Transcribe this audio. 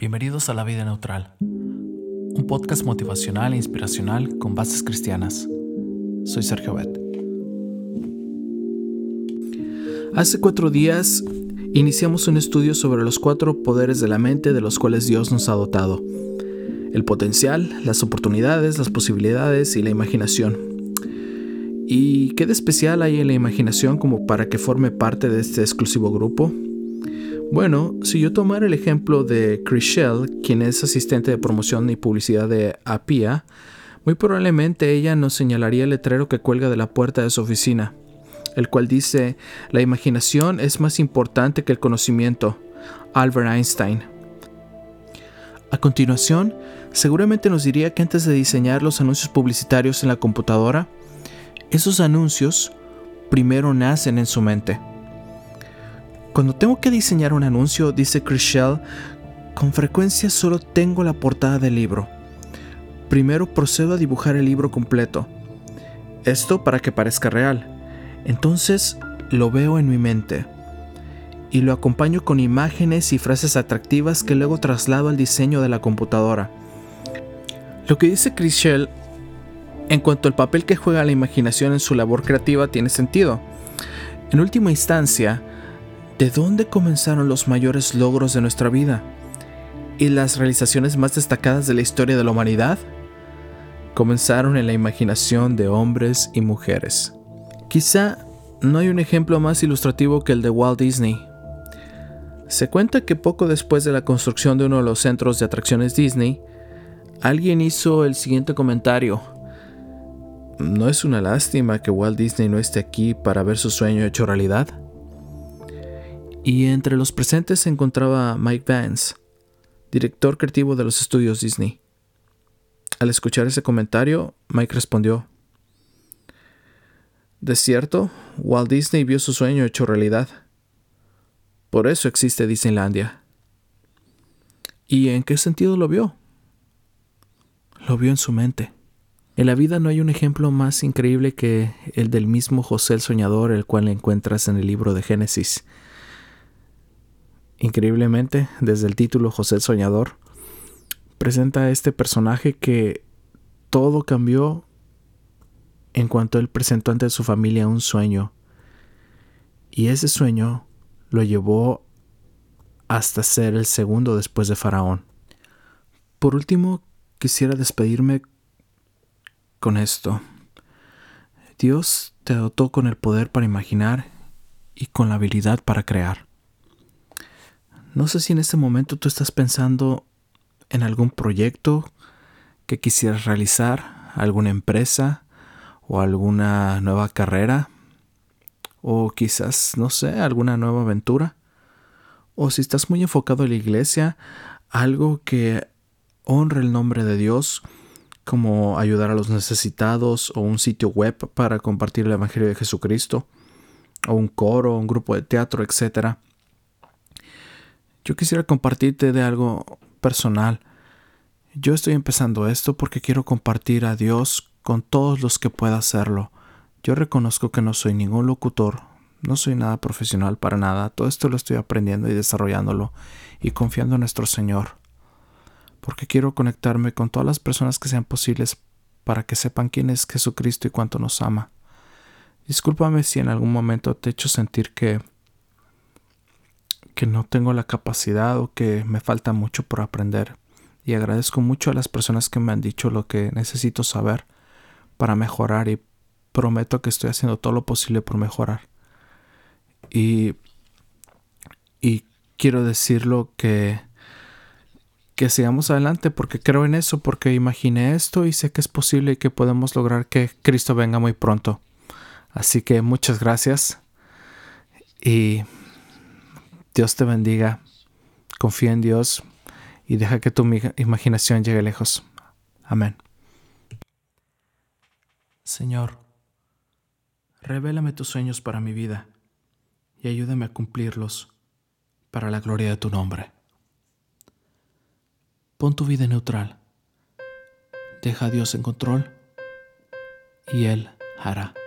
Bienvenidos a La Vida Neutral, un podcast motivacional e inspiracional con bases cristianas. Soy Sergio Bet. Hace cuatro días iniciamos un estudio sobre los cuatro poderes de la mente de los cuales Dios nos ha dotado. El potencial, las oportunidades, las posibilidades y la imaginación. ¿Y qué de especial hay en la imaginación como para que forme parte de este exclusivo grupo? Bueno, si yo tomara el ejemplo de Chris Shell, quien es asistente de promoción y publicidad de APIA, muy probablemente ella nos señalaría el letrero que cuelga de la puerta de su oficina, el cual dice, la imaginación es más importante que el conocimiento, Albert Einstein. A continuación, seguramente nos diría que antes de diseñar los anuncios publicitarios en la computadora, esos anuncios primero nacen en su mente. Cuando tengo que diseñar un anuncio, dice Shell, con frecuencia solo tengo la portada del libro. Primero procedo a dibujar el libro completo. Esto para que parezca real. Entonces lo veo en mi mente y lo acompaño con imágenes y frases atractivas que luego traslado al diseño de la computadora. Lo que dice Shell en cuanto al papel que juega la imaginación en su labor creativa tiene sentido. En última instancia, ¿De dónde comenzaron los mayores logros de nuestra vida? ¿Y las realizaciones más destacadas de la historia de la humanidad? Comenzaron en la imaginación de hombres y mujeres. Quizá no hay un ejemplo más ilustrativo que el de Walt Disney. Se cuenta que poco después de la construcción de uno de los centros de atracciones Disney, alguien hizo el siguiente comentario. ¿No es una lástima que Walt Disney no esté aquí para ver su sueño hecho realidad? Y entre los presentes se encontraba Mike Vance, director creativo de los estudios Disney. Al escuchar ese comentario, Mike respondió, De cierto, Walt Disney vio su sueño hecho realidad. Por eso existe Disneylandia. ¿Y en qué sentido lo vio? Lo vio en su mente. En la vida no hay un ejemplo más increíble que el del mismo José el Soñador, el cual encuentras en el libro de Génesis, Increíblemente, desde el título José el Soñador, presenta a este personaje que todo cambió en cuanto él presentó ante su familia un sueño. Y ese sueño lo llevó hasta ser el segundo después de Faraón. Por último, quisiera despedirme con esto. Dios te dotó con el poder para imaginar y con la habilidad para crear. No sé si en este momento tú estás pensando en algún proyecto que quisieras realizar, alguna empresa o alguna nueva carrera o quizás, no sé, alguna nueva aventura. O si estás muy enfocado en la iglesia, algo que honre el nombre de Dios, como ayudar a los necesitados o un sitio web para compartir el Evangelio de Jesucristo, o un coro, un grupo de teatro, etcétera. Yo quisiera compartirte de algo personal. Yo estoy empezando esto porque quiero compartir a Dios con todos los que pueda hacerlo. Yo reconozco que no soy ningún locutor, no soy nada profesional para nada, todo esto lo estoy aprendiendo y desarrollándolo y confiando en nuestro Señor. Porque quiero conectarme con todas las personas que sean posibles para que sepan quién es Jesucristo y cuánto nos ama. Discúlpame si en algún momento te he hecho sentir que que no tengo la capacidad o que me falta mucho por aprender. Y agradezco mucho a las personas que me han dicho lo que necesito saber para mejorar y prometo que estoy haciendo todo lo posible por mejorar. Y, y quiero decirlo que, que sigamos adelante porque creo en eso, porque imaginé esto y sé que es posible y que podemos lograr que Cristo venga muy pronto. Así que muchas gracias y Dios te bendiga, confía en Dios y deja que tu imaginación llegue lejos. Amén. Señor, revélame tus sueños para mi vida y ayúdame a cumplirlos para la gloria de tu nombre. Pon tu vida neutral. Deja a Dios en control y Él hará.